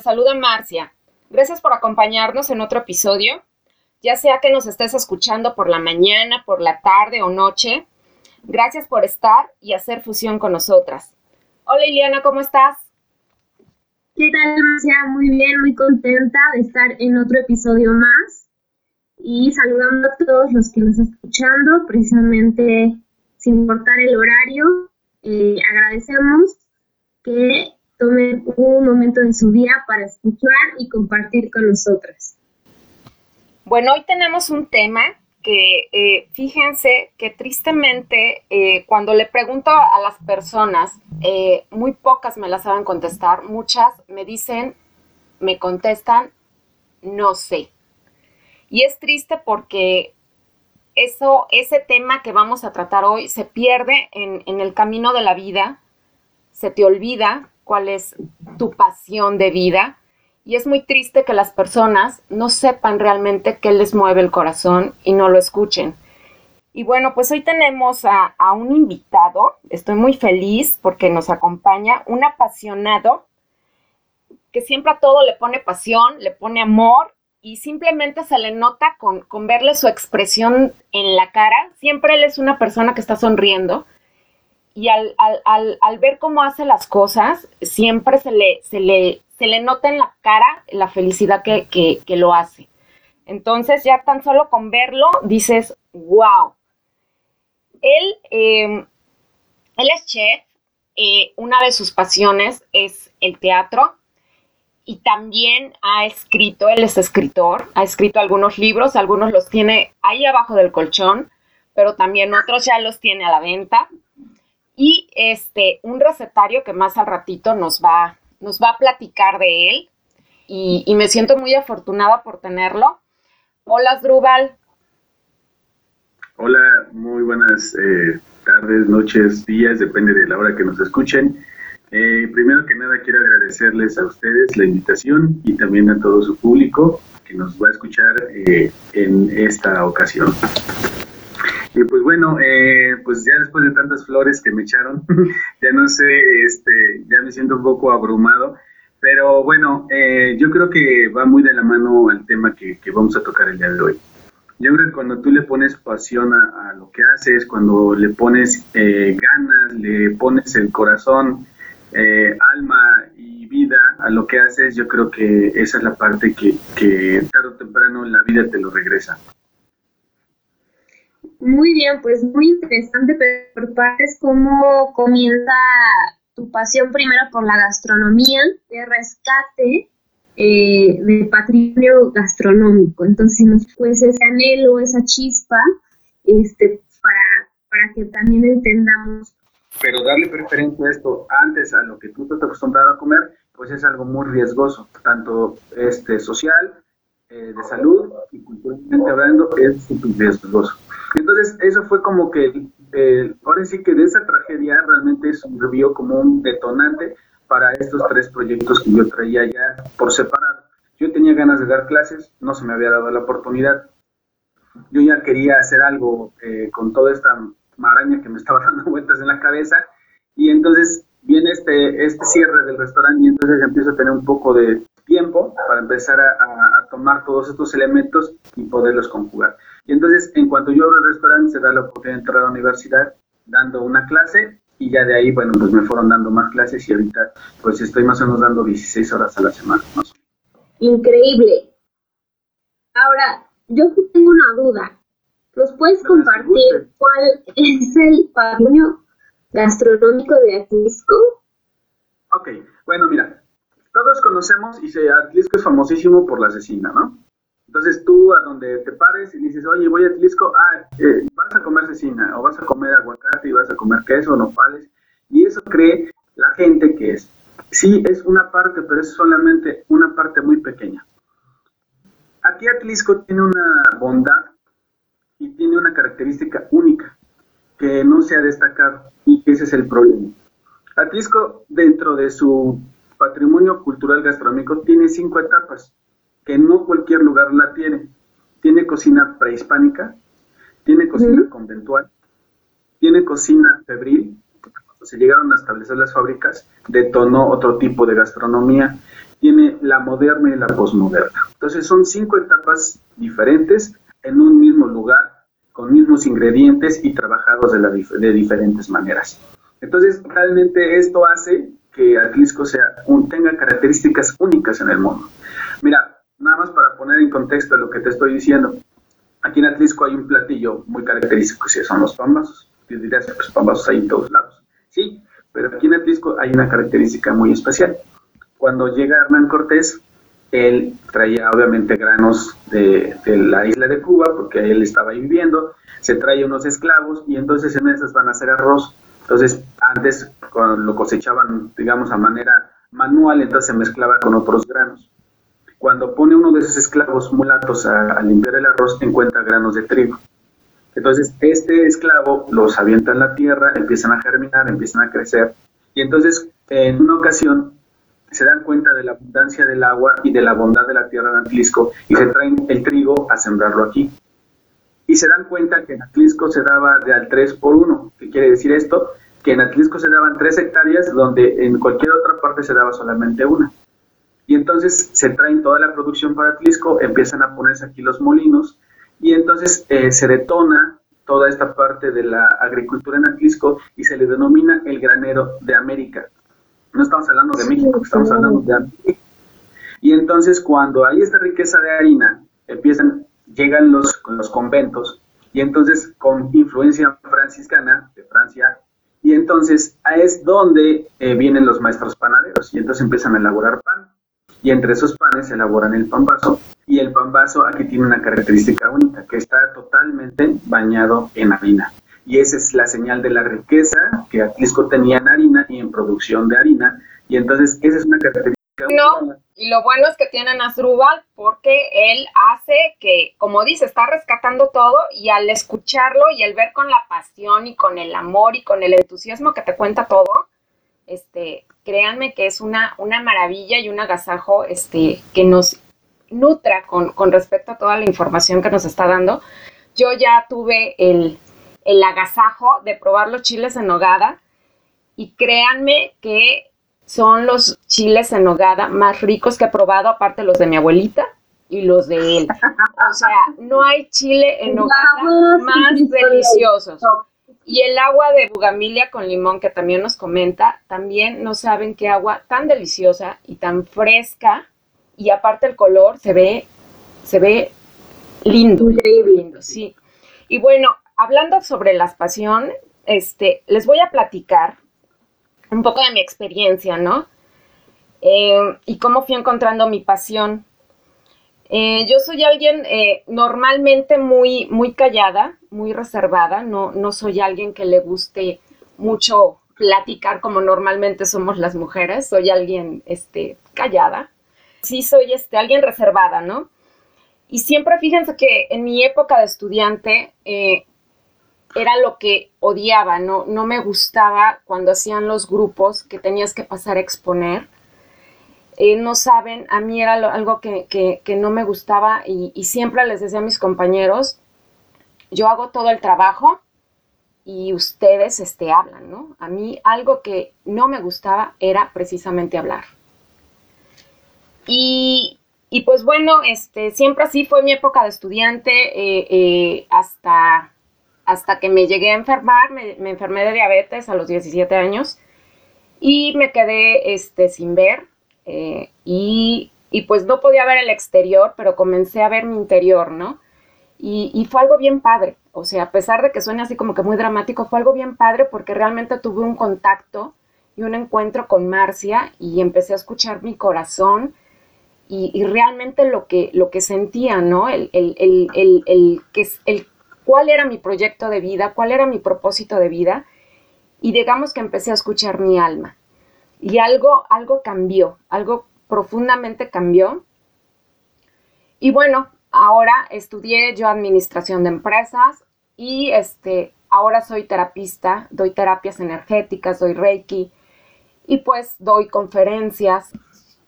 Saluda Marcia. Gracias por acompañarnos en otro episodio. Ya sea que nos estés escuchando por la mañana, por la tarde o noche, gracias por estar y hacer fusión con nosotras. Hola Iliana, ¿cómo estás? ¿Qué tal, Marcia? Muy bien, muy contenta de estar en otro episodio más y saludando a todos los que nos están escuchando, precisamente sin importar el horario. Eh, agradecemos que tomen un momento de su día para escuchar y compartir con nosotras. Bueno, hoy tenemos un tema que eh, fíjense que tristemente eh, cuando le pregunto a las personas, eh, muy pocas me las saben contestar, muchas me dicen, me contestan, no sé. Y es triste porque eso, ese tema que vamos a tratar hoy se pierde en el camino de la vida, se te olvida cuál es tu pasión de vida. Y es muy triste que las personas no sepan realmente qué les mueve el corazón y no lo escuchen. Y bueno, pues hoy tenemos a, un invitado. Estoy muy feliz porque nos acompaña un apasionado que siempre a todo le pone pasión, le pone amor y simplemente se le nota con, con, verle su expresión en la cara. Siempre él es una persona que está sonriendo y al, al, al, ver cómo hace las cosas, siempre se le, se le, se le nota en la cara la felicidad que, que, lo hace. Entonces ya tan solo con verlo dices, wow. Él, eh, él es chef, eh, una de sus pasiones es el teatro y también ha escrito, él es escritor, ha escrito algunos libros, algunos los tiene ahí abajo del colchón, pero también otros ya los tiene a la venta. Y este, un recetario que más al ratito nos va, nos va a platicar de él. Y, me siento muy afortunada por tenerlo. Hola, Drubal. Hola, muy buenas eh, tardes, noches, días, depende de la hora que nos escuchen. Eh, primero que nada quiero agradecerles a ustedes la invitación y también a todo su público que nos va a escuchar eh, en esta ocasión. Y pues bueno, eh, pues ya después de tantas flores que me echaron, ya no sé, este, ya me siento un poco abrumado, pero bueno, eh, yo creo que va muy de la mano al tema que, vamos a tocar el día de hoy. Yo creo que cuando tú le pones pasión a, a lo que haces, cuando le pones eh, ganas, le pones el corazón, eh, alma y vida a lo que haces, yo creo que esa es la parte que, que tarde o temprano la vida te lo regresa. Muy bien, pues muy interesante, pero por partes, ¿cómo comienza tu pasión primero por la gastronomía, de rescate eh, del patrimonio gastronómico? Entonces, pues ese anhelo, esa chispa, este, para, para que también entendamos. Pero darle preferencia a esto antes a lo que tú has acostumbrado a comer, pues es algo muy riesgoso, tanto este, social, eh, de salud y culturalmente hablando, es súper riesgoso. Entonces, eso fue como que, eh, ahora sí que de esa tragedia realmente sirvió como un detonante para estos tres proyectos que yo traía ya por separado. Yo tenía ganas de dar clases, no se me había dado la oportunidad. Yo ya quería hacer algo eh, con toda esta maraña que me estaba dando vueltas en la cabeza y entonces viene este, este cierre del restaurante y entonces empiezo a tener un poco de tiempo para empezar a, tomar todos estos elementos y poderlos conjugar. Y entonces, en cuanto yo abro el restaurante, se da la oportunidad de entrar a la universidad dando una clase y ya de ahí, bueno, pues me fueron dando más clases y ahorita pues estoy más o menos dando 16 horas a la semana. ¿no? Increíble. Ahora, yo tengo una duda. ¿Nos puedes no, compartir cuál es el patrimonio gastronómico de Atlisco? Ok, bueno, mira, todos conocemos y se, Atlisco es famosísimo por la asesina, ¿no? Entonces tú a donde te pares y dices, oye, voy a Atlisco, ah, eh, vas a comer cecina, o vas a comer aguacate y vas a comer queso, nopales, y eso cree la gente que es Sí, es una parte, pero es solamente una parte muy pequeña. Aquí Atlisco tiene una bondad y tiene una característica única que no se ha destacado y ese es el problema. Atlisco, dentro de su patrimonio cultural gastronómico, tiene cinco etapas que no cualquier lugar la tiene. Tiene cocina prehispánica, tiene cocina conventual, tiene cocina febril, cuando se llegaron a establecer las fábricas, detonó otro tipo de gastronomía, tiene la moderna y la posmoderna. Entonces son cinco etapas diferentes en un mismo lugar, con mismos ingredientes y trabajados de, de diferentes maneras. Entonces realmente esto hace que Atlisco sea un, tenga características únicas en el mundo. Mira, nada más para poner en contexto lo que te estoy diciendo. Aquí en Atlisco hay un platillo muy característico, que son los pambazos. Yo diría, pues pambazos hay en todos lados. Sí, pero aquí en Atlisco hay una característica muy especial. Cuando llega Hernán Cortés, él traía obviamente granos de, la isla de Cuba, porque él estaba ahí viviendo, se trae unos esclavos y entonces en esas van a hacer arroz. Entonces, antes cuando lo cosechaban, digamos, a manera manual, entonces se mezclaba con otros granos. Cuando pone uno de esos esclavos mulatos a, limpiar el arroz, encuentra granos de trigo. Entonces, este esclavo los avienta en la tierra, empiezan a germinar, empiezan a crecer. Y entonces, en una ocasión, se dan cuenta de la abundancia del agua y de la bondad de la tierra de Atlisco y se traen el trigo a sembrarlo aquí. Y se dan cuenta que en Atlisco se daba de al 3 por 1. ¿Qué quiere decir esto? Que en Atlisco se daban 3 hectáreas donde en cualquier otra parte se daba solamente una. Y entonces se traen toda la producción para Atlisco, empiezan a ponerse aquí los molinos y entonces eh, se detona toda esta parte de la agricultura en Atlisco y se le denomina el granero de América. No estamos hablando de México, estamos hablando de América. Y entonces cuando hay esta riqueza de harina, empiezan, llegan los, los conventos y entonces con influencia franciscana de Francia y entonces es donde eh, vienen los maestros panaderos y entonces empiezan a elaborar pan y entre esos panes se elaboran el pambazo. Y el pambazo aquí tiene una característica única, que está totalmente bañado en harina. Y esa es la señal de la riqueza que Atlisco tenía en harina y en producción de harina. Y entonces esa es una característica. No, y lo bueno es que tienen a porque él hace que, como dice, está rescatando todo y al escucharlo y al ver con la pasión y con el amor y con el entusiasmo que te cuenta todo, este, créanme que es una, una maravilla y un agasajo este, que nos nutra con, respecto a toda la información que nos está dando. Yo ya tuve el, el agasajo de probar los chiles en nogada y créanme que son los chiles en nogada más ricos que he probado, aparte los de mi abuelita y los de él. O sea, no hay chile en nogada más deliciosos. Y el agua de bugamilia con limón que también nos comenta, también no saben qué agua tan deliciosa y tan fresca y aparte el color se ve se ve lindo, lindo, sí. Y bueno, hablando sobre la pasión, este, les voy a platicar un poco de mi experiencia, ¿no? Eh, y cómo fui encontrando mi pasión. Eh, yo soy alguien eh, normalmente muy, muy callada, muy reservada, no, no soy alguien que le guste mucho platicar como normalmente somos las mujeres, soy alguien este, callada. Sí, soy este, alguien reservada, ¿no? Y siempre fíjense que en mi época de estudiante eh, era lo que odiaba, ¿no? No me gustaba cuando hacían los grupos que tenías que pasar a exponer eh, no saben, a mí era algo que, no me gustaba y, siempre les decía a mis compañeros, yo hago todo el trabajo y ustedes este, hablan, ¿no? A mí algo que no me gustaba era precisamente hablar. Y, pues bueno, este, siempre así fue mi época de estudiante eh, eh, hasta, hasta que me llegué a enfermar, me, me, enfermé de diabetes a los 17 años y me quedé este, sin ver eh, y, pues no podía ver el exterior, pero comencé a ver mi interior, ¿no? Y, fue algo bien padre. O sea, a pesar de que suene así como que muy dramático, fue algo bien padre porque realmente tuve un contacto y un encuentro con Marcia y empecé a escuchar mi corazón y, realmente lo que, lo que sentía, ¿no? El, el, el, el, el, cuál era mi proyecto de vida, cuál era mi propósito de vida y digamos que empecé a escuchar mi alma. Y algo, algo cambió, algo profundamente cambió. Y bueno, ahora estudié yo administración de empresas y este, ahora soy terapista, doy terapias energéticas, doy reiki y pues doy conferencias.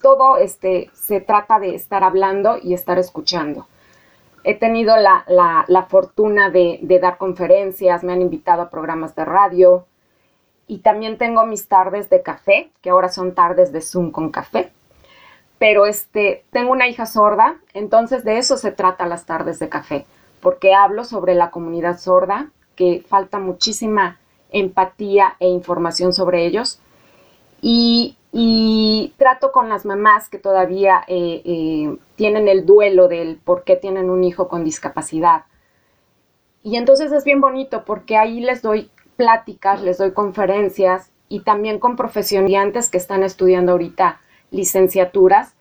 Todo este, se trata de estar hablando y estar escuchando. He tenido la, fortuna de, de, dar conferencias, me han invitado a programas de radio y también tengo mis tardes de café, que ahora son tardes de Zoom con café. Pero este, tengo una hija sorda, entonces de eso se trata las tardes de café, porque hablo sobre la comunidad sorda, que falta muchísima empatía e información sobre ellos. Y, trato con las mamás que todavía eh, eh, tienen el duelo del por qué tienen un hijo con discapacidad. Y entonces es bien bonito porque ahí les doy pláticas, les doy conferencias y también con profesionales que están estudiando ahorita licenciaturas,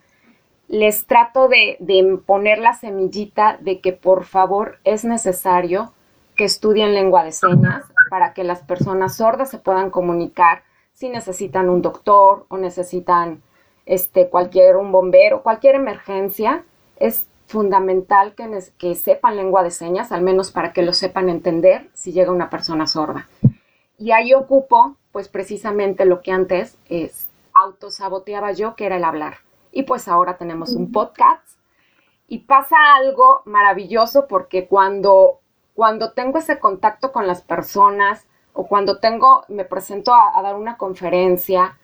les trato de, de, poner la semillita de que por favor es necesario que estudien lengua de señas para que las personas sordas se puedan comunicar si necesitan un doctor o necesitan este, cualquier, un bombero, cualquier emergencia, es fundamental que, que sepan lengua de señas, al menos para que lo sepan entender si llega una persona sorda. Y ahí ocupo, pues precisamente lo que antes es autosaboteaba yo, que era el hablar. Y pues ahora tenemos un podcast. Y pasa algo maravilloso porque cuando cuando tengo ese contacto con las personas o cuando tengo, me presento a, dar una conferencia,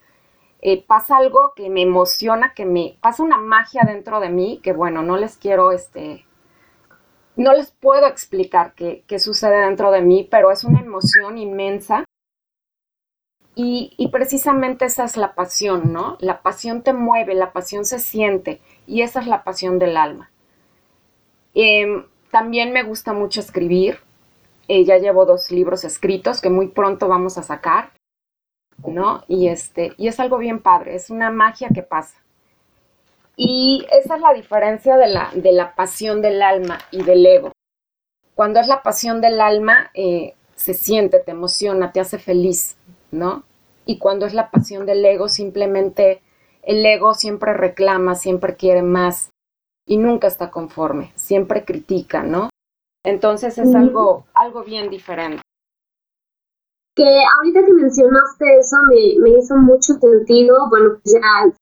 eh, pasa algo que me emociona, que me pasa una magia dentro de mí, que bueno, no les quiero, este, no les puedo explicar qué, sucede dentro de mí, pero es una emoción inmensa. Y, y, precisamente esa es la pasión, ¿no? La pasión te mueve, la pasión se siente y esa es la pasión del alma. Eh, también me gusta mucho escribir. Eh, ya llevo dos libros escritos que muy pronto vamos a sacar, ¿no? Y, este, y es algo bien padre, es una magia que pasa. Y esa es la diferencia de la, de la pasión del alma y del ego. Cuando es la pasión del alma, eh, se siente, te emociona, te hace feliz, ¿no? Y cuando es la pasión del ego, simplemente el ego siempre reclama, siempre quiere más, y nunca está conforme, siempre critica, ¿no? Entonces es algo, algo bien diferente. Que ahorita que mencionaste eso me, me hizo mucho sentido, bueno, pues ya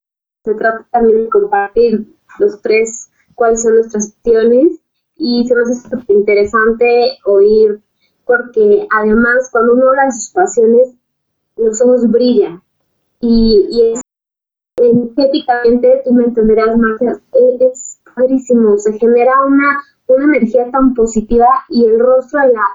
se trata también de compartir los tres cuáles son nuestras opciones. Y se me hace súper interesante oír porque además cuando uno habla de sus pasiones los ojos brillan. Y, y es energéticamente, tú me entenderás, Marcia, es padrísimo, se genera una, una energía tan positiva y el rostro de, la,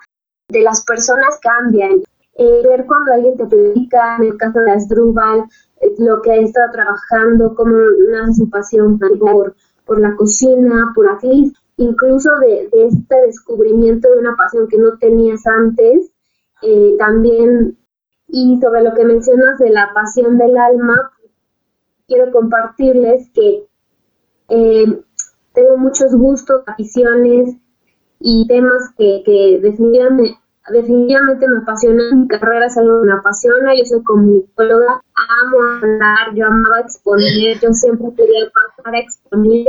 de las personas cambian. Eh, ver cuando alguien te platica, en el caso de Asdrúbal, eh, lo que ha estado trabajando, cómo nace su pasión por, por la cocina, por aquí, incluso de, este descubrimiento de una pasión que no tenías antes, eh, también, y sobre lo que mencionas de la pasión del alma, quiero compartirles que eh, tengo muchos gustos, aficiones y temas que, que definitivamente, definitivamente me apasionan. Mi carrera es algo que me apasiona. Yo soy comunicóloga, amo hablar, yo amaba exponer, yo siempre quería pasar a exponer.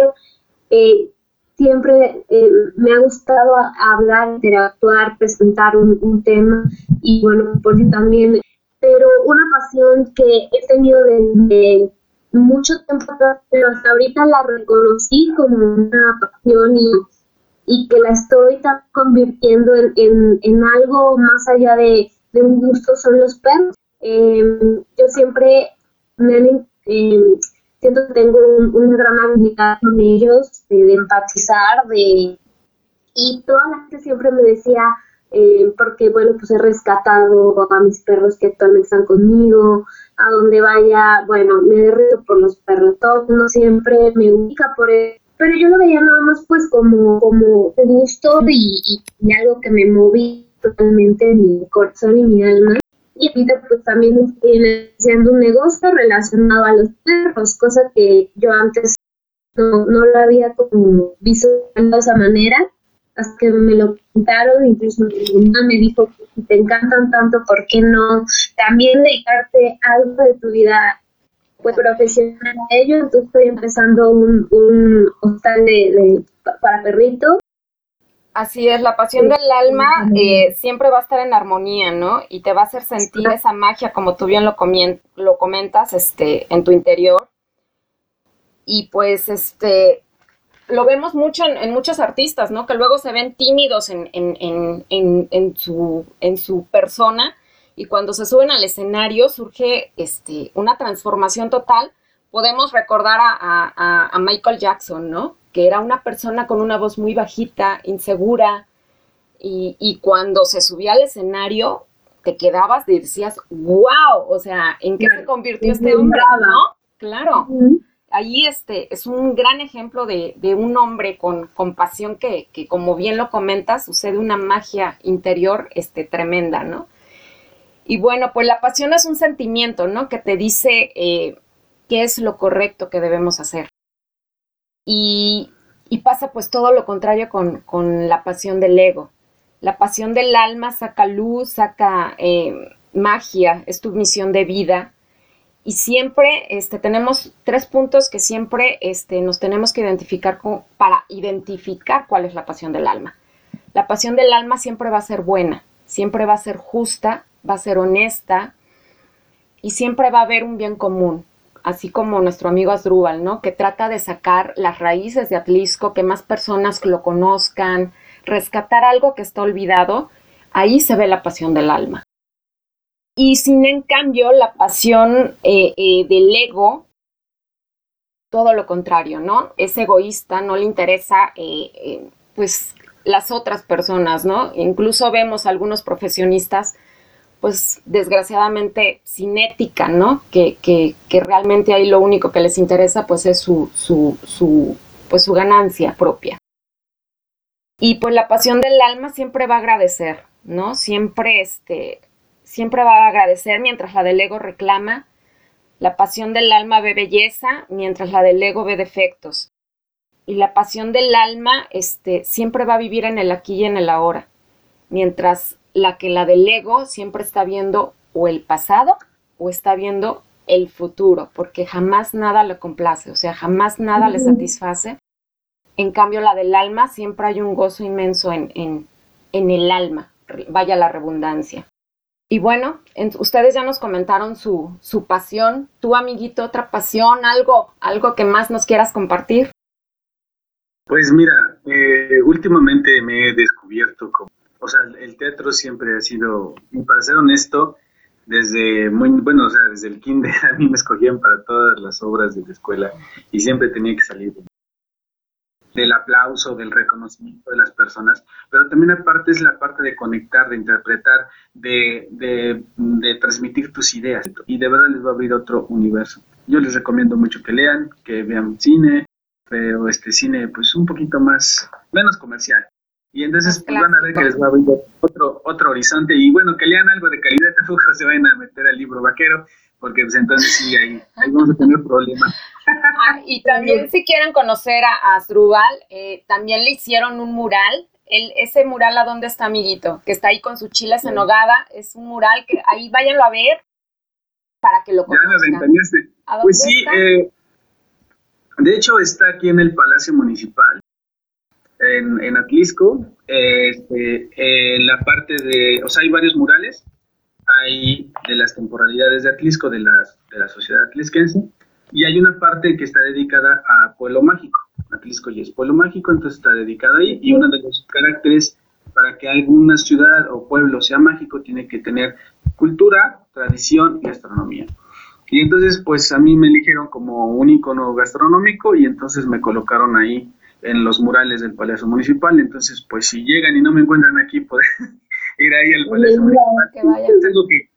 Eh, siempre eh, me ha gustado hablar, interactuar, presentar un, un tema y bueno, por si también, pero una pasión que he tenido desde mucho tiempo pero hasta ahorita la reconocí como una pasión y, y que la estoy convirtiendo en, algo más allá de, un gusto son los perros. Em, yo siempre me em, siento que tengo una gran habilidad con ellos, de, empatizar, de y toda la gente siempre me decía, eh, porque bueno, pues he rescatado a mis perros que actualmente están conmigo, a donde vaya, bueno, me derrito por los perros, todo no siempre me ubica por él, pero yo lo veía nada más pues como, como gusto y, algo que me moví totalmente mi corazón y mi alma. Y ahorita pues también estoy haciendo un negocio relacionado a los perros, cosa que yo antes no, no lo había como visto de esa manera hasta que me lo contaron, incluso mi mamá me dijo te encantan tanto, ¿por qué no también dedicarte algo de tu vida pues profesional de ello, entonces estoy empezando un, un hostal de, para perritos. Así es, la pasión del alma eh, siempre va a estar en armonía, ¿no? Y te va a hacer sentir esa magia, como tú bien lo, lo comentas, este, en tu interior. Y pues, este, lo vemos mucho en, muchos artistas, ¿no? Que luego se ven tímidos en, en, en, su, en su persona y cuando se suben al escenario surge este, una transformación total. Podemos recordar a, Michael Jackson, ¿no? Que era una persona con una voz muy bajita, insegura, y, cuando se subía al escenario te quedabas y decías, wow, o sea, ¿en qué se convirtió este hombre? ¿No? Claro. Ahí este es un gran ejemplo de, un hombre con, compasión que, que, como bien lo comentas, sucede una magia interior este, tremenda, ¿no? Y bueno, pues la pasión es un sentimiento, ¿no? Que te dice eh, qué es lo correcto que debemos hacer. Y, pasa pues todo lo contrario con, la pasión del ego. La pasión del alma saca luz, saca eh, magia, es tu misión de vida. Y siempre este, tenemos tres puntos que siempre este, nos tenemos que identificar para identificar cuál es la pasión del alma. La pasión del alma siempre va a ser buena, siempre va a ser justa, va a ser honesta y siempre va a haber un bien común, así como nuestro amigo Asdrúbal, ¿no? Que trata de sacar las raíces de Atlisco, que más personas lo conozcan, rescatar algo que está olvidado, ahí se ve la pasión del alma. Y sin en cambio la pasión eh, eh, del ego, todo lo contrario, ¿no? Es egoísta, no le interesa, eh, pues, las otras personas, ¿no? Incluso vemos algunos profesionistas pues desgraciadamente sin ética, ¿no? Que, que, que, realmente ahí lo único que les interesa pues es su, su, su, pues, su ganancia propia. Y pues la pasión del alma siempre va a agradecer, ¿no? Siempre, este, siempre va a agradecer mientras la del ego reclama. La pasión del alma ve belleza mientras la del ego ve defectos. Y la pasión del alma este, siempre va a vivir en el aquí y en el ahora. Mientras la que la del ego siempre está viendo o el pasado o está viendo el futuro, porque jamás nada le complace, o sea, jamás nada le satisface. En cambio, la del alma siempre hay un gozo inmenso en, en, en el alma, vaya la redundancia. Y bueno, ustedes ya nos comentaron su, su pasión, tu amiguito, otra pasión, algo, algo que más nos quieras compartir. Pues mira, eh, últimamente me he descubierto como o sea, el teatro siempre ha sido, para ser honesto, desde muy, bueno, o sea, desde el kinder a mí me escogían para todas las obras de la escuela y siempre tenía que salir del aplauso, del reconocimiento de las personas, pero también aparte es la parte de conectar, de interpretar, de, de, de transmitir tus ideas y de verdad les va a abrir otro universo. Yo les recomiendo mucho que lean, que vean cine, pero este cine pues un poquito más, menos comercial, y entonces pues, van a ver que les va a abrir otro, otro horizonte y bueno, que lean algo de calidad, tampoco se vayan a meter al libro vaquero, porque pues entonces sí, ahí, ahí vamos a tener problemas. Ah, y también si quieren conocer a Asdrúbal, eh, también le hicieron un mural. El, ese mural, ¿a dónde está, amiguito? Que está ahí con sus chiles en. Es un mural que ahí váyanlo a ver para que lo conozcan. Ya me Pues sí, eh, de hecho está aquí en el Palacio Municipal en, en Atlisco, este, en la parte de, o sea, hay varios murales, hay de las temporalidades de Atlisco, de, las, de la sociedad atlisquense, y hay una parte que está dedicada a Pueblo Mágico. Atlisco ya es Pueblo Mágico, entonces está dedicada ahí, y uno de los caracteres para que alguna ciudad o pueblo sea mágico tiene que tener cultura, tradición y gastronomía. Y entonces, pues a mí me eligieron como un icono gastronómico y entonces me colocaron ahí en los murales del Palacio Municipal. Entonces, pues si llegan y no me encuentran aquí, pueden ir ahí al Palacio Municipal. Que vayan. Es algo que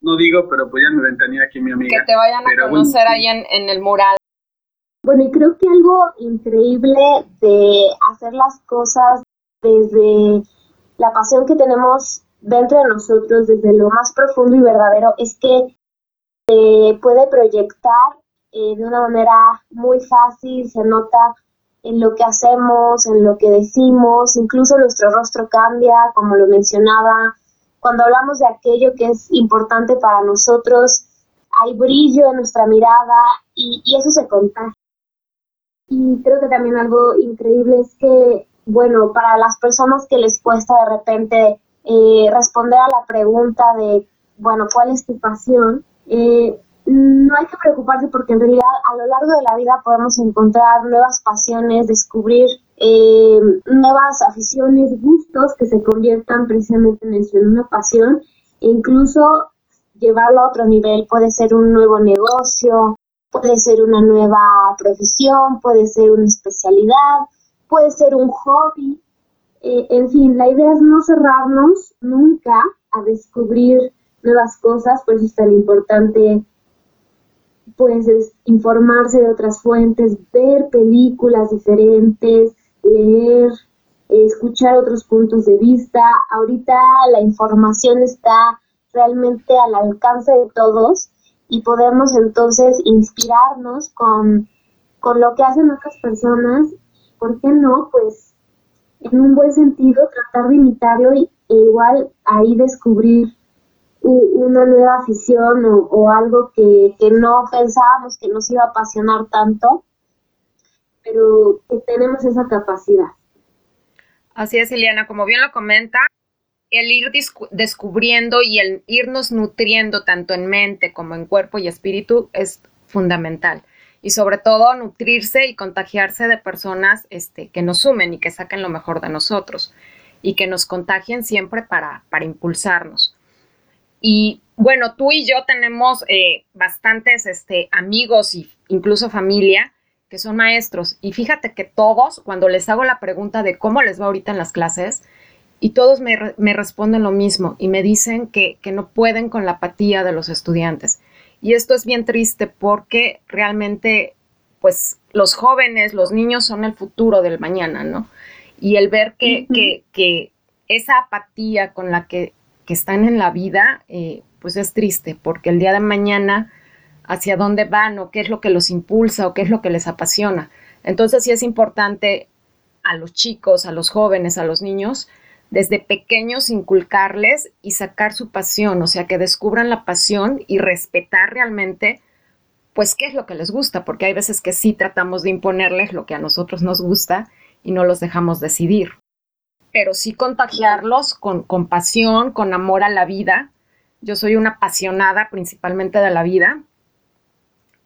no digo, pero pues ya me ventanía aquí mi amiga. Que te vayan a conocer ahí en, en el mural. Bueno, y creo que algo increíble de hacer las cosas desde la pasión que tenemos dentro de nosotros, desde lo más profundo y verdadero, es que se puede proyectar eh, de una manera muy fácil, se nota en lo que hacemos, en lo que decimos, incluso nuestro rostro cambia, como lo mencionaba. Cuando hablamos de aquello que es importante para nosotros, hay brillo en nuestra mirada y, y eso se contagia. Y creo que también algo increíble es que, bueno, para las personas que les cuesta de repente eh, responder a la pregunta de, bueno, ¿cuál es tu pasión? Eh, no hay que preocuparse porque en realidad a lo largo de la vida podemos encontrar nuevas pasiones, descubrir eh, nuevas aficiones, gustos que se conviertan precisamente en eso, en una pasión e incluso llevarlo a otro nivel. Puede ser un nuevo negocio, puede ser una nueva profesión, puede ser una especialidad, puede ser un hobby. Eh, en fin, la idea es no cerrarnos nunca a descubrir nuevas cosas, por eso es tan importante pues informarse de otras fuentes, ver películas diferentes, leer, escuchar otros puntos de vista. Ahorita la información está realmente al alcance de todos y podemos entonces inspirarnos con, con lo que hacen otras personas. ¿Por qué no? Pues en un buen sentido tratar de imitarlo y, e igual ahí descubrir una nueva afición o, algo que, que, no pensábamos que nos iba a apasionar tanto, pero que tenemos esa capacidad. Así es, Eliana, como bien lo comenta, el ir descubriendo y el irnos nutriendo tanto en mente como en cuerpo y espíritu es fundamental. Y sobre todo nutrirse y contagiarse de personas este, que nos sumen y que saquen lo mejor de nosotros y que nos contagien siempre para, para impulsarnos. Y bueno, tú y yo tenemos eh, bastantes este, amigos e incluso familia que son maestros. Y fíjate que todos, cuando les hago la pregunta de cómo les va ahorita en las clases, y todos me, responden lo mismo y me dicen que, que, no pueden con la apatía de los estudiantes. Y esto es bien triste porque realmente, pues, los jóvenes, los niños son el futuro del mañana, ¿no? Y el ver que, que, que esa apatía con la que que están en la vida, eh, pues es triste, porque el día de mañana, hacia dónde van o qué es lo que los impulsa o qué es lo que les apasiona. Entonces sí es importante a los chicos, a los jóvenes, a los niños, desde pequeños inculcarles y sacar su pasión, o sea, que descubran la pasión y respetar realmente, pues, qué es lo que les gusta, porque hay veces que sí tratamos de imponerles lo que a nosotros nos gusta y no los dejamos decidir pero sí contagiarlos con, con pasión, con amor a la vida. Yo soy una apasionada principalmente de la vida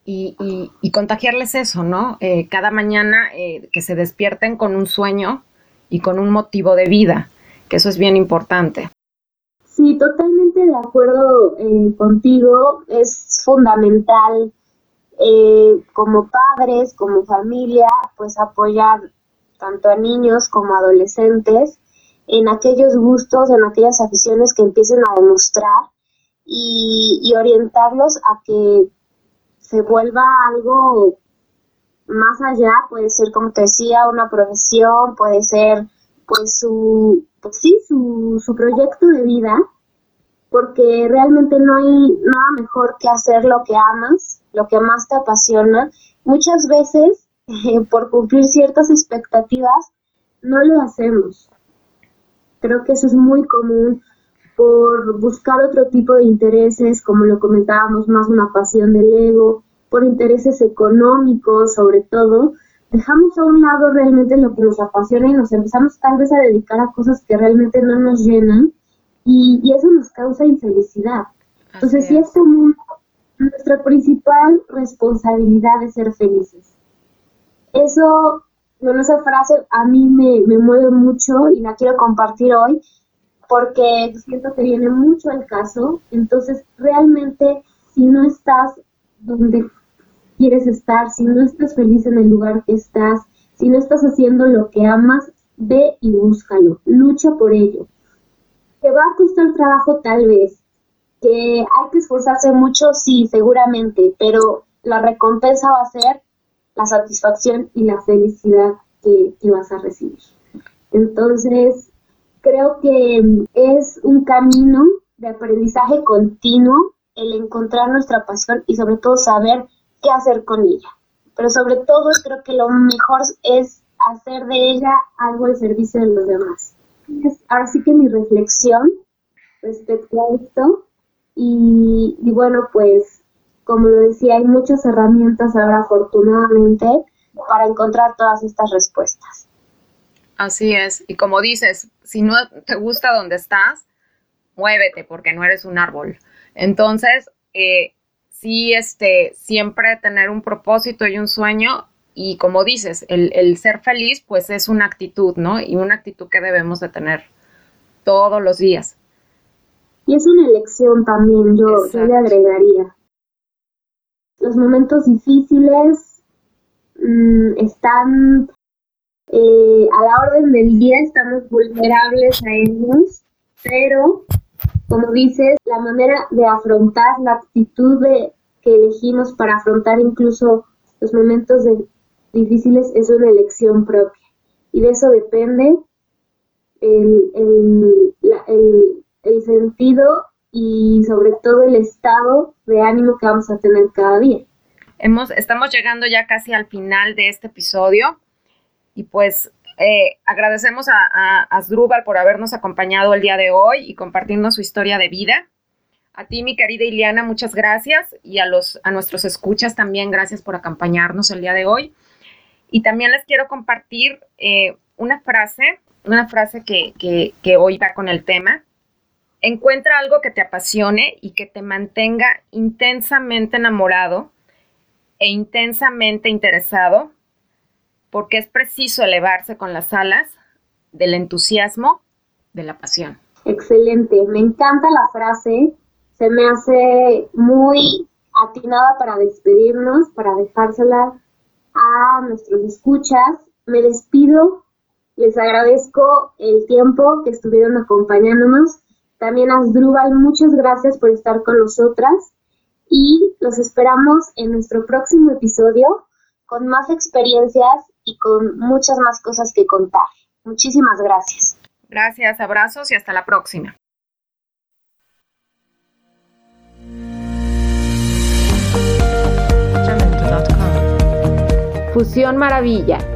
y, y, contagiarles eso, ¿no? Eh, cada mañana eh, que se despierten con un sueño y con un motivo de vida, que eso es bien importante. Sí, totalmente de acuerdo eh, contigo. Es fundamental como padres, como familia, pues apoyar tanto a niños como a adolescentes, en aquellos gustos, en aquellas aficiones que empiecen a demostrar y, orientarlos a que se vuelva algo más allá, puede ser, como te decía, una profesión, puede ser, pues, su, pues sí, su, su proyecto de vida, porque realmente no hay nada mejor que hacer lo que amas, lo que más te apasiona. Muchas veces por cumplir ciertas expectativas, no lo hacemos. Creo que eso es muy común por buscar otro tipo de intereses, como lo comentábamos, más una pasión del ego, por intereses económicos sobre todo, dejamos a un lado realmente lo que nos apasiona y nos empezamos tal vez a dedicar a cosas que realmente no nos llenan y, y eso nos causa infelicidad. Entonces, sí es común, nuestra principal responsabilidad es ser felices eso, bueno, esa frase a mí me, me mueve mucho y la quiero compartir hoy porque siento que viene mucho al caso. Entonces, realmente, si no estás donde quieres estar, si no estás feliz en el lugar que estás, si no estás haciendo lo que amas, ve y búscalo, lucha por ello. ¿Te va a costar trabajo tal vez? ¿Que hay que esforzarse mucho? Sí, seguramente, pero la recompensa va a ser la satisfacción y la felicidad que, vas a recibir. Entonces, creo que es un camino de aprendizaje continuo el encontrar nuestra pasión y sobre todo saber qué hacer con ella. Pero sobre todo creo que lo mejor es hacer de ella algo al servicio de los demás. ahora sí que mi reflexión respecto a esto y, y bueno, pues como lo decía, hay muchas herramientas ahora afortunadamente para encontrar todas estas respuestas. Así es, y como dices, si no te gusta donde estás, muévete porque no eres un árbol. Entonces, eh, sí, este, siempre tener un propósito y un sueño y como dices, el, ser feliz pues es una actitud, ¿no? Y una actitud que debemos de tener todos los días. Y es una elección también, yo, le agregaría. Los momentos difíciles mm, están eh, a la orden del día, estamos vulnerables a ellos, pero como dices, la manera de afrontar, la actitud de, que elegimos para afrontar incluso los momentos de, difíciles es una elección propia. Y de eso depende el, el, sentido y sobre todo el estado de ánimo que vamos a tener cada día. Hemos, estamos llegando ya casi al final de este episodio y pues eh, agradecemos a, a Asdrúbal por habernos acompañado el día de hoy y compartirnos su historia de vida. A ti, mi querida Iliana, muchas gracias y a, los, a nuestros escuchas también gracias por acompañarnos el día de hoy. Y también les quiero compartir eh, una frase, una frase que, que hoy va con el tema. Encuentra algo que te apasione y que te mantenga intensamente enamorado e intensamente interesado, porque es preciso elevarse con las alas del entusiasmo, de la pasión. Excelente, me encanta la frase, se me hace muy atinada para despedirnos, para dejársela a nuestros escuchas. Me despido, les agradezco el tiempo que estuvieron acompañándonos. También a Asdrúbal, muchas gracias por estar con nosotras y los esperamos en nuestro próximo episodio con más experiencias y con muchas más cosas que contar. Muchísimas gracias. Gracias, abrazos y hasta la próxima. Fusión Maravilla.